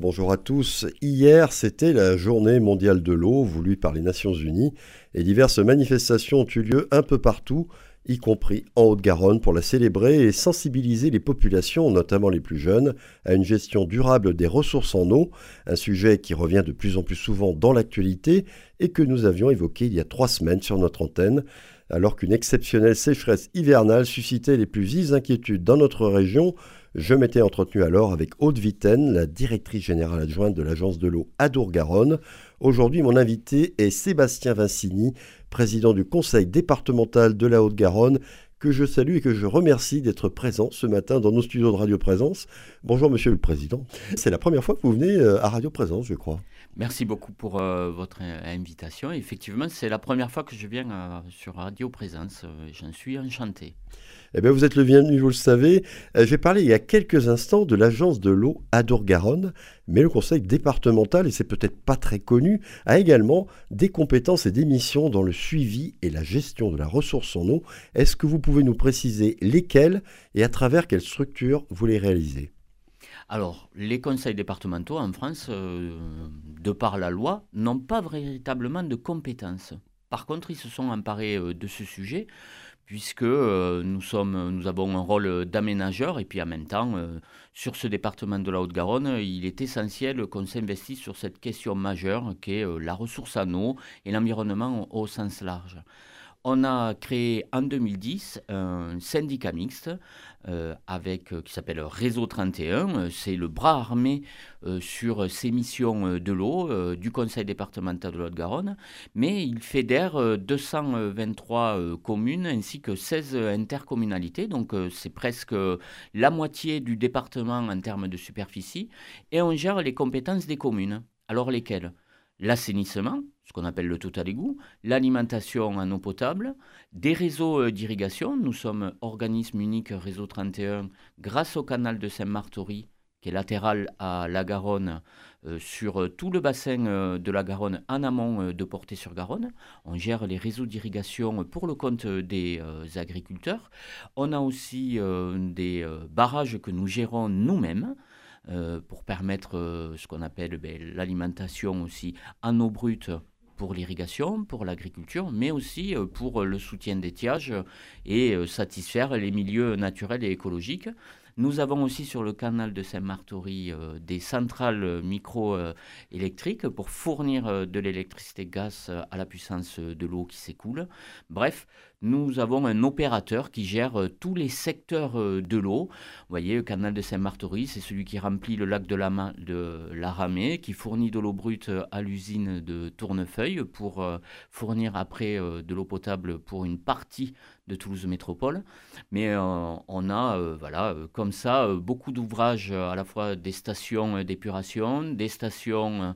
Bonjour à tous. Hier, c'était la journée mondiale de l'eau voulue par les Nations Unies et diverses manifestations ont eu lieu un peu partout, y compris en Haute-Garonne, pour la célébrer et sensibiliser les populations, notamment les plus jeunes, à une gestion durable des ressources en eau, un sujet qui revient de plus en plus souvent dans l'actualité et que nous avions évoqué il y a trois semaines sur notre antenne alors qu'une exceptionnelle sécheresse hivernale suscitait les plus vives inquiétudes dans notre région, je m'étais entretenu alors avec Aude Vitaine, la directrice générale adjointe de l'agence de l'eau Adour-Garonne. Aujourd'hui, mon invité est Sébastien Vincini, président du conseil départemental de la Haute-Garonne, que je salue et que je remercie d'être présent ce matin dans nos studios de Radio Présence. Bonjour Monsieur le Président. C'est la première fois que vous venez euh, à Radio Présence, je crois. Merci beaucoup pour euh, votre invitation. Effectivement, c'est la première fois que je viens euh, sur Radio Présence. J'en suis enchanté. Eh bien, vous êtes le bienvenu, vous le savez. Euh, j'ai parlé il y a quelques instants de l'agence de l'eau Adour-Garonne, mais le conseil départemental, et c'est peut-être pas très connu, a également des compétences et des missions dans le suivi et la gestion de la ressource en eau. Est-ce que vous pouvez nous préciser lesquelles et à travers quelles structures vous les réalisez? Alors, les conseils départementaux en France, euh, de par la loi, n'ont pas véritablement de compétences. Par contre, ils se sont emparés euh, de ce sujet puisque euh, nous, avons un rôle d'aménageur et puis en même temps, euh, sur ce département de la Haute-Garonne, il est essentiel qu'on s'investisse sur cette question majeure qui est euh, la ressource en eau et l'environnement au sens large. On a créé en 2010 un syndicat mixte euh, euh, qui s'appelle Réseau 31. Euh, c'est le bras armé sur ces missions de l'eau du Conseil départemental de l'Haute-Garonne, mais il fédère 223 communes ainsi que 16 intercommunalités, donc c'est presque la moitié du département en termes de superficie, et on gère les compétences des communes. Alors lesquelles? L'assainissement, ce qu'on appelle le total égout, l'alimentation en eau potable, des réseaux euh, d'irrigation. Nous sommes organisme unique réseau 31 grâce au canal de Saint-Martory qui est latéral à la Garonne, euh, sur euh, tout le bassin de la Garonne en amont de Portée-sur-Garonne. On gère les réseaux d'irrigation pour le compte des agriculteurs. On a aussi des barrages que nous gérons nous-mêmes. Pour permettre ce qu'on appelle ben, l'alimentation aussi en eau brute pour l'irrigation, pour l'agriculture, mais aussi euh, pour le soutien d'étiage et euh, satisfaire les milieux naturels et écologiques. Nous avons aussi sur le canal de Saint-Martory euh, des centrales micro-électriques pour fournir de l'électricité gaz à la puissance de l'eau qui s'écoule. Bref, nous avons un opérateur qui gère euh, tous les secteurs euh, de l'eau. Vous voyez, le canal de Saint-Martory, c'est celui qui remplit le lac de la, de Ramée, qui fournit de l'eau brute à l'usine de Tournefeuille pour euh, fournir après de l'eau potable pour une partie de Toulouse Métropole. Mais on a, voilà, comme ça, beaucoup d'ouvrages, à la fois des stations d'épuration, des stations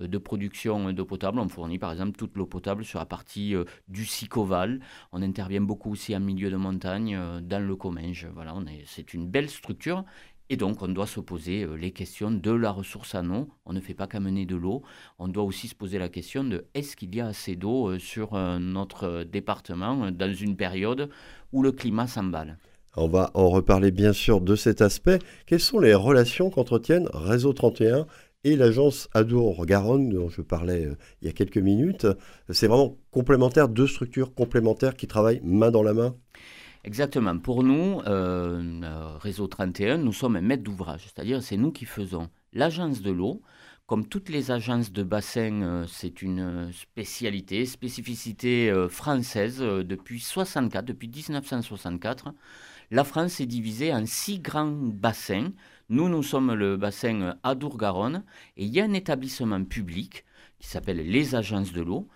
euh, de production d'eau potable. On fournit par exemple toute l'eau potable sur la partie euh, du Sicoval. On intervient beaucoup aussi en milieu de montagne, euh, dans le Comminges. Voilà, c'est une belle structure. Et donc, on doit se poser les questions de la ressource en eau. On ne fait pas qu'amener de l'eau. On doit aussi se poser la question de est-ce qu'il y a assez d'eau sur notre département dans une période où le climat s'emballe? On va en reparler bien sûr de cet aspect. Quelles sont les relations qu'entretiennent Réseau 31 et l'agence Adour-Garonne, dont je parlais euh, il y a quelques minutes? C'est vraiment complémentaire, deux structures complémentaires qui travaillent main dans la main? Exactement. Pour nous, euh, euh, Réseau 31, nous sommes un maître d'ouvrage, c'est-à-dire c'est nous qui faisons l'agence de l'eau. Comme toutes les agences de bassin, c'est une spécialité, spécificité française depuis 64, depuis 1964. La France est divisée en six grands bassins nous, nous sommes le bassin Adour-Garonne et il y a un établissement public qui s'appelle les agences de l'eau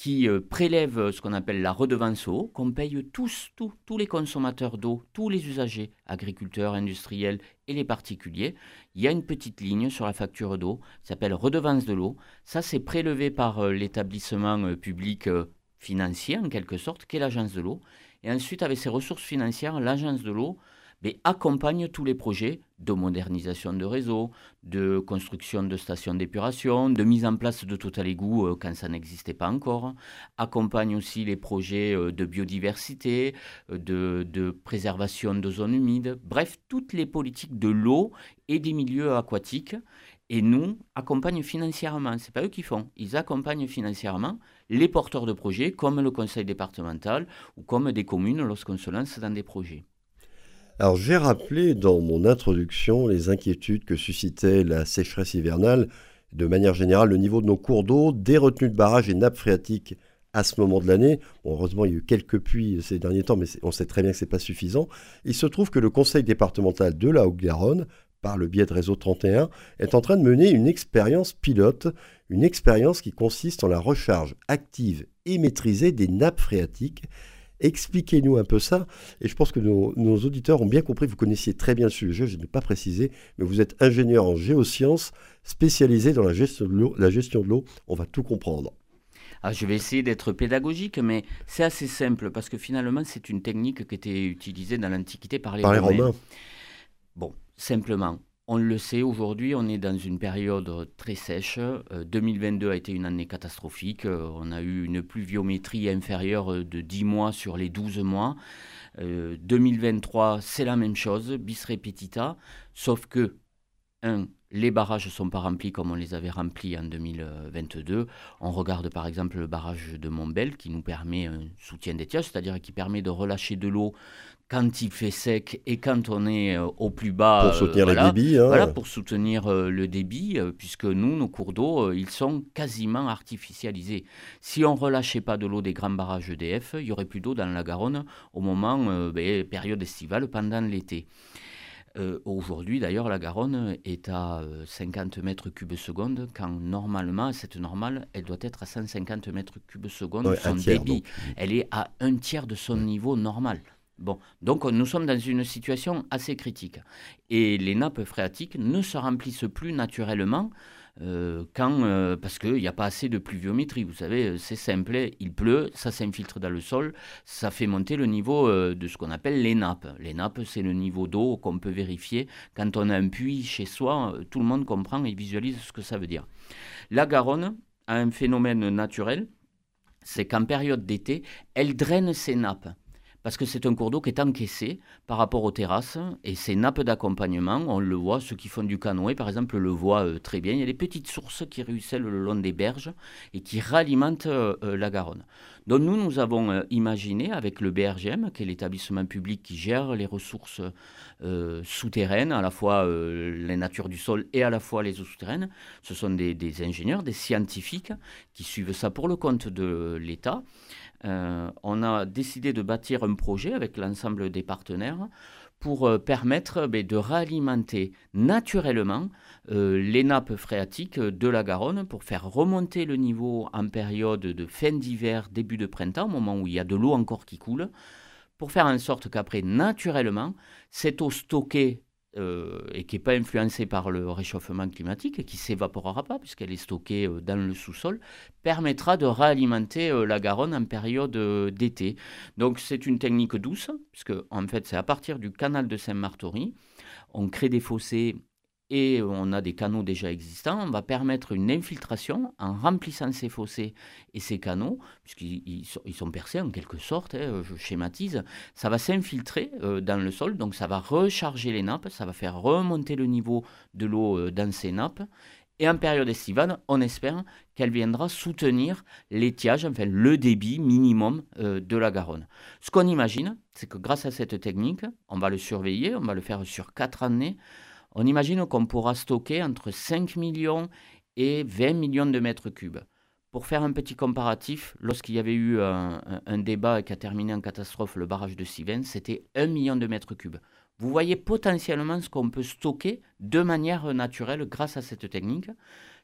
qui euh, prélève ce qu'on appelle la redevance eau, qu'on paye tous, tous, les consommateurs d'eau, tous les usagers, agriculteurs, industriels et les particuliers. Il y a une petite ligne sur la facture d'eau qui s'appelle redevance de l'eau. Ça, c'est prélevé par euh, l'établissement euh, public financier, en quelque sorte, qui est l'agence de l'eau. Et ensuite, avec ses ressources financières, l'agence de l'eau mais accompagne tous les projets de modernisation de réseaux, de construction de stations d'épuration, de mise en place de total égout euh, quand ça n'existait pas encore, accompagne aussi les projets euh, de biodiversité, euh, de, préservation de zones humides, bref, toutes les politiques de l'eau et des milieux aquatiques Et nous, accompagnent financièrement. Ce n'est pas eux qui font. Ils accompagnent financièrement les porteurs de projets, comme le conseil départemental ou comme des communes lorsqu'on se lance dans des projets. Alors j'ai rappelé dans mon introduction les inquiétudes que suscitait la sécheresse hivernale, de manière générale le niveau de nos cours d'eau, des retenues de barrages et nappes phréatiques à ce moment de l'année. heureusement, il y a eu quelques pluies ces derniers temps, mais on sait très bien que ce n'est pas suffisant. Il se trouve que le conseil départemental de la Haute-Garonne par le biais de Réseau 31, est en train de mener une expérience pilote, une expérience qui consiste en la recharge active et maîtrisée des nappes phréatiques. Expliquez-nous un peu ça, et je pense que nos, auditeurs ont bien compris, vous connaissiez très bien le sujet, je n'ai pas précisé, mais vous êtes ingénieur en géosciences, spécialisé dans la gestion de l'eau, on va tout comprendre. Ah, je vais essayer d'être pédagogique, mais c'est assez simple, parce que finalement c'est une technique qui était utilisée dans l'Antiquité par les, par les Romains. Bon, Simplement, on le sait, aujourd'hui, on est dans une période très sèche. 2022 euh, a été une année catastrophique. Euh, on a eu une pluviométrie inférieure de 10 mois sur les 12 mois. 2023, euh, c'est la même chose, bis repetita, sauf que, un, les barrages ne sont pas remplis comme on les avait remplis en 2022. On regarde par exemple le barrage de Montbel qui nous permet un soutien d'étiage, c'est-à-dire qui permet de relâcher de l'eau quand il fait sec et quand on est euh, au plus bas. Pour soutenir le débit. Hein. Voilà, pour soutenir euh, le débit, euh, puisque nous, nos cours d'eau, ils sont quasiment artificialisés. Si on relâchait pas de l'eau des grands barrages EDF, il y aurait plus d'eau dans la Garonne au moment, ben, période estivale, pendant l'été. Aujourd'hui, d'ailleurs, la Garonne est à 50 mètres cubes seconde, quand normalement, cette normale, elle doit être à 150 mètres cubes seconde. son débit, elle est à un tiers de son niveau normal. Donc nous sommes dans une situation assez critique. Et les nappes phréatiques ne se remplissent plus naturellement euh, euh, parce qu'il n'y a pas assez de pluviométrie. Vous savez, c'est simple, il pleut, ça s'infiltre dans le sol, ça fait monter le niveau euh, de ce qu'on appelle les nappes. Les nappes, c'est le niveau d'eau qu'on peut vérifier. Quand on a un puits chez soi, tout le monde comprend et visualise ce que ça veut dire. La Garonne a un phénomène naturel, c'est qu'en période d'été, elle draine ses nappes parce que c'est un cours d'eau qui est encaissé par rapport aux terrasses et ces nappes d'accompagnement, on le voit, ceux qui font du canoë par exemple le voient euh, très bien, il y a des petites sources qui ruissellent le long des berges et qui ralimentent euh, euh, la Garonne. Donc nous, nous avons imaginé avec le BRGM, qui est l'établissement public qui gère les ressources souterraines, à la fois les natures du sol et à la fois les eaux souterraines, ce sont des ingénieurs, des scientifiques qui suivent ça pour le compte de l'État. Euh, on a décidé de bâtir un projet avec l'ensemble des partenaires pour euh, permettre ben, de réalimenter naturellement euh, les nappes phréatiques de la Garonne pour faire remonter le niveau en période de fin d'hiver, début de printemps, au moment où il y a de l'eau encore qui coule, pour faire en sorte qu'après, naturellement, cette eau stockée euh, et qui n'est pas influencée par le réchauffement climatique et qui s'évaporera pas puisqu'elle est stockée euh, dans le sous-sol, permettra de réalimenter euh, la Garonne en période d'été. Donc c'est une technique douce, puisque en fait c'est à partir du canal de Saint-Martory, on crée des fossés et on a des canaux déjà existants, on va permettre une infiltration en remplissant ces fossés et ces canaux, puisqu'ils sont, percés en quelque sorte, hein, je schématise, ça va s'infiltrer euh, dans le sol, donc ça va recharger les nappes, ça va faire remonter le niveau de l'eau euh, dans ces nappes, et en période estivale, on espère qu'elle viendra soutenir l'étiage, enfin le débit minimum euh, de la Garonne. Ce qu'on imagine, c'est que grâce à cette technique, on va le surveiller, on va le faire sur quatre années, on imagine qu'on pourra stocker entre 5 millions et 20 millions de mètres cubes. Pour faire un petit comparatif, lorsqu'il y avait eu un, débat qui a terminé en catastrophe, le barrage de Sivens, c'était 1 million de mètres cubes. Vous voyez potentiellement ce qu'on peut stocker de manière naturelle grâce à cette technique.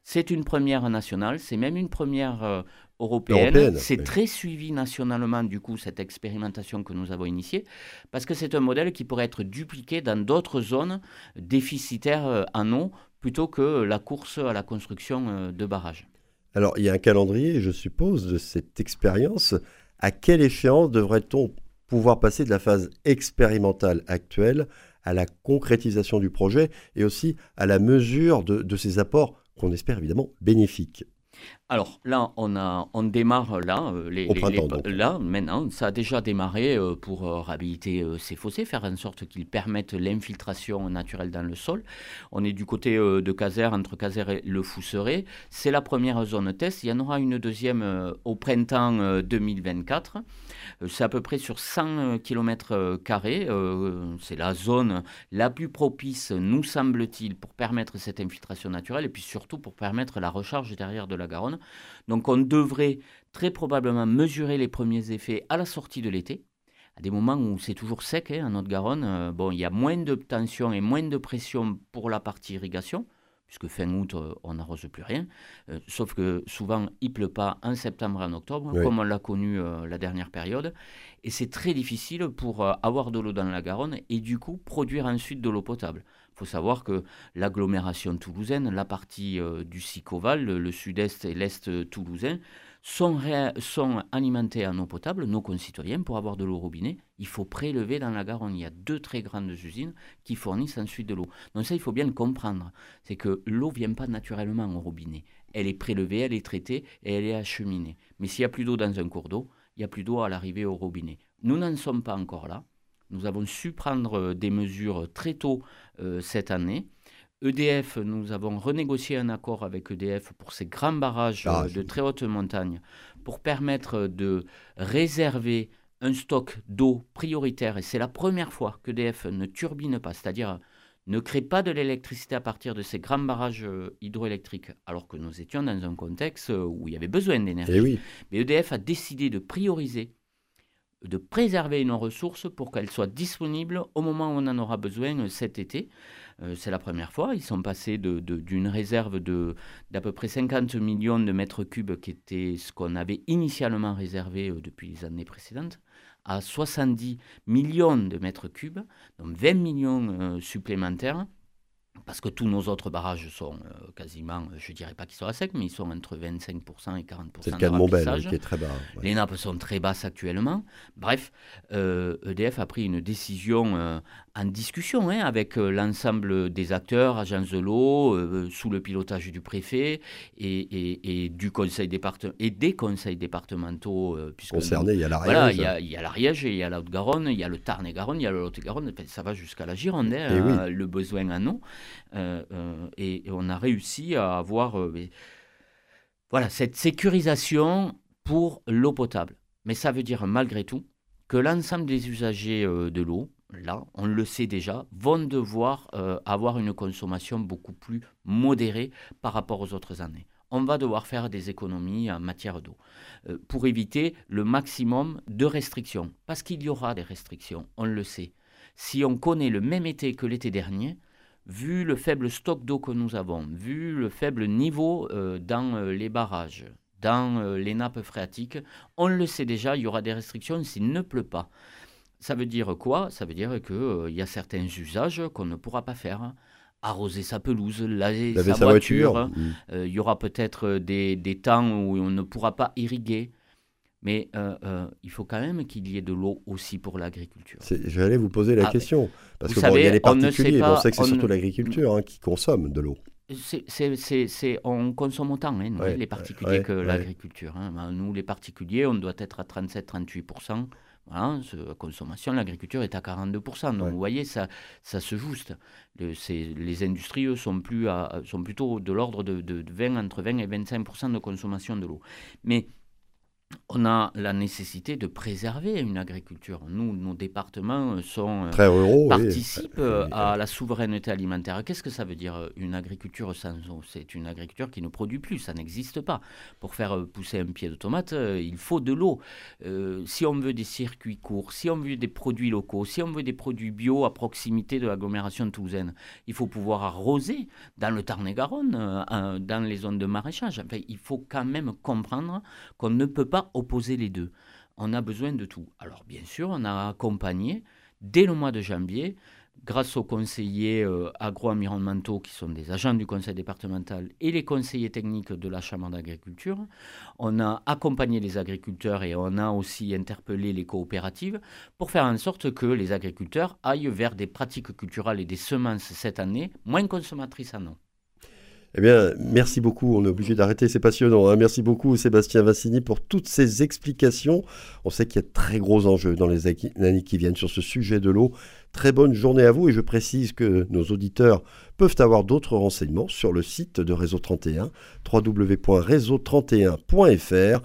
C'est une première nationale, c'est même une première euh, européenne. c'est très suivi nationalement, du coup, cette expérimentation que nous avons initiée, parce que c'est un modèle qui pourrait être dupliqué dans d'autres zones déficitaires euh, en eau, plutôt que la course à la construction euh, de barrages. Alors, il y a un calendrier, je suppose, de cette expérience. À quelle échéance devrait-on pouvoir passer de la phase expérimentale actuelle à la concrétisation du projet et aussi à la mesure de, de ses apports qu'on espère évidemment bénéfiques. Alors là, on, a, on démarre là, euh, les, là maintenant, ça a déjà démarré euh, pour euh, réhabiliter ces fossés, faire en sorte qu'ils permettent l'infiltration naturelle dans le sol. On est du côté de Caser, entre Caser et le Fousseret. C'est la première zone test. Il y en aura une deuxième au printemps 2024. C'est à peu près sur 100 km. C'est la zone la plus propice, nous semble-t-il, pour permettre cette infiltration naturelle et puis surtout pour permettre la recharge derrière de la Garonne. Donc on devrait très probablement mesurer les premiers effets à la sortie de l'été, à des moments où c'est toujours sec hein, en Haute-Garonne. Euh, bon, il y a moins de tension et moins de pression pour la partie irrigation, puisque fin août, euh, on n'arrose plus rien. Euh, sauf que souvent, il pleut pas en septembre et en octobre, comme on l'a connu la dernière période. Et c'est très difficile pour avoir de l'eau dans la Garonne et du coup produire ensuite de l'eau potable. Il faut savoir que l'agglomération toulousaine, la partie euh, du Sicoval, le, sud-est et l'est toulousain, sont, sont, alimentés en eau potable, nos concitoyens, pour avoir de l'eau robinet. Il faut prélever dans la Garonne. Il y a deux très grandes usines qui fournissent ensuite de l'eau. Donc ça, il faut bien le comprendre. C'est que l'eau ne vient pas naturellement au robinet. Elle est prélevée, elle est traitée et elle est acheminée. Mais s'il n'y a plus d'eau dans un cours d'eau, il n'y a plus d'eau à l'arrivée au robinet. Nous n'en sommes pas encore là. Nous avons su prendre euh, des mesures très tôt euh, cette année. EDF, nous avons renégocié un accord avec EDF pour ces grands barrages ah, euh, de très haute montagne pour permettre de réserver un stock d'eau prioritaire. Et c'est la première fois qu'EDF ne turbine pas, c'est-à-dire ne crée pas de l'électricité à partir de ces grands barrages hydroélectriques, alors que nous étions dans un contexte où il y avait besoin d'énergie. Eh Mais EDF a décidé de prioriser de préserver nos ressources pour qu'elles soient disponibles au moment où on en aura besoin euh, cet été. Euh, c'est la première fois. Ils sont passés d'une réserve d'à peu près 50 millions de mètres cubes, qui était ce qu'on avait initialement réservé euh, depuis les années précédentes, à 70 millions de mètres cubes, donc 20 millions supplémentaires parce que tous nos autres barrages sont euh, quasiment, euh, je ne dirais pas qu'ils sont à sec, mais ils sont entre 25% et 40% C'est le cas de Montbel qui est très bas. Les nappes sont très basses actuellement. Bref, EDF euh, e a pris une décision en discussion hein, avec l'ensemble des acteurs, agences de l'eau, sous le pilotage du préfet et, du conseil et des conseils départementaux. Concernés, il y a l'Ariège. Voilà, il y a, l'Ariège, il y a la Haute-Garonne, il y a le Tarn-et-Garonne, il y a le Lot-et-Garonne, ça va jusqu'à la Gironde, hein, le besoin en eau. Euh, euh, et, on a réussi à avoir euh, voilà, cette sécurisation pour l'eau potable. Mais ça veut dire malgré tout que l'ensemble des usagers de l'eau, là, on le sait déjà, vont devoir avoir une consommation beaucoup plus modérée par rapport aux autres années. On va devoir faire des économies en matière d'eau pour éviter le maximum de restrictions. Parce qu'il y aura des restrictions, on le sait. Si on connaît le même été que l'été dernier, vu le faible stock d'eau que nous avons, vu le faible niveau euh, dans euh, les barrages, dans euh, les nappes phréatiques, on le sait déjà, il y aura des restrictions s'il ne pleut pas. Ça veut dire quoi? Ça veut dire qu'il y a certains usages qu'on ne pourra pas faire. Arroser sa pelouse, laver, sa, voiture. Mmh. Il y aura peut-être des, des temps où on ne pourra pas irriguer. Mais euh, euh, il faut quand même qu'il y ait de l'eau aussi pour l'agriculture. J'allais vous poser la ah, question. Parce que y a les particuliers, on, sait que c'est surtout l'agriculture hein, qui consomme de l'eau. on consomme autant, hein, les particuliers, que l'agriculture. Hein. Ben, nous, les particuliers, on doit être à 37-38%. Voilà, la consommation, l'agriculture est à 42%. Donc vous voyez, ça, ça se juste. Le, les industries, sont, plus sont plutôt de l'ordre de, de, 20, entre 20 et 25% de consommation de l'eau. Mais on a la nécessité de préserver une agriculture. Nous, nos départements sont euh, participent euh, à la souveraineté alimentaire. Qu'est-ce que ça veut dire euh, une agriculture sans eau? C'est une agriculture qui ne produit plus, ça n'existe pas. Pour faire pousser un pied de tomate, il faut de l'eau. si on veut des circuits courts, si on veut des produits locaux, si on veut des produits bio à proximité de l'agglomération toulousaine, il faut pouvoir arroser dans le Tarn-et-Garonne, dans les zones de maraîchage. il faut quand même comprendre qu'on ne peut pas opposer les deux. On a besoin de tout. Alors bien sûr, on a accompagné dès le mois de janvier, grâce aux conseillers euh, agro-environnementaux qui sont des agents du conseil départemental et les conseillers techniques de la Chambre d'agriculture, on a accompagné les agriculteurs et on a aussi interpellé les coopératives pour faire en sorte que les agriculteurs aillent vers des pratiques culturelles et des semences cette année moins consommatrices en eau. Eh bien, merci beaucoup. On est obligé d'arrêter, c'est passionnant. Hein. Merci beaucoup, Sébastien Vassini, pour toutes ces explications. On sait qu'il y a de très gros enjeux dans les années qui viennent sur ce sujet de l'eau. Très bonne journée à vous et je précise que nos auditeurs peuvent avoir d'autres renseignements sur le site de Réseau 31, www.réseau31.fr.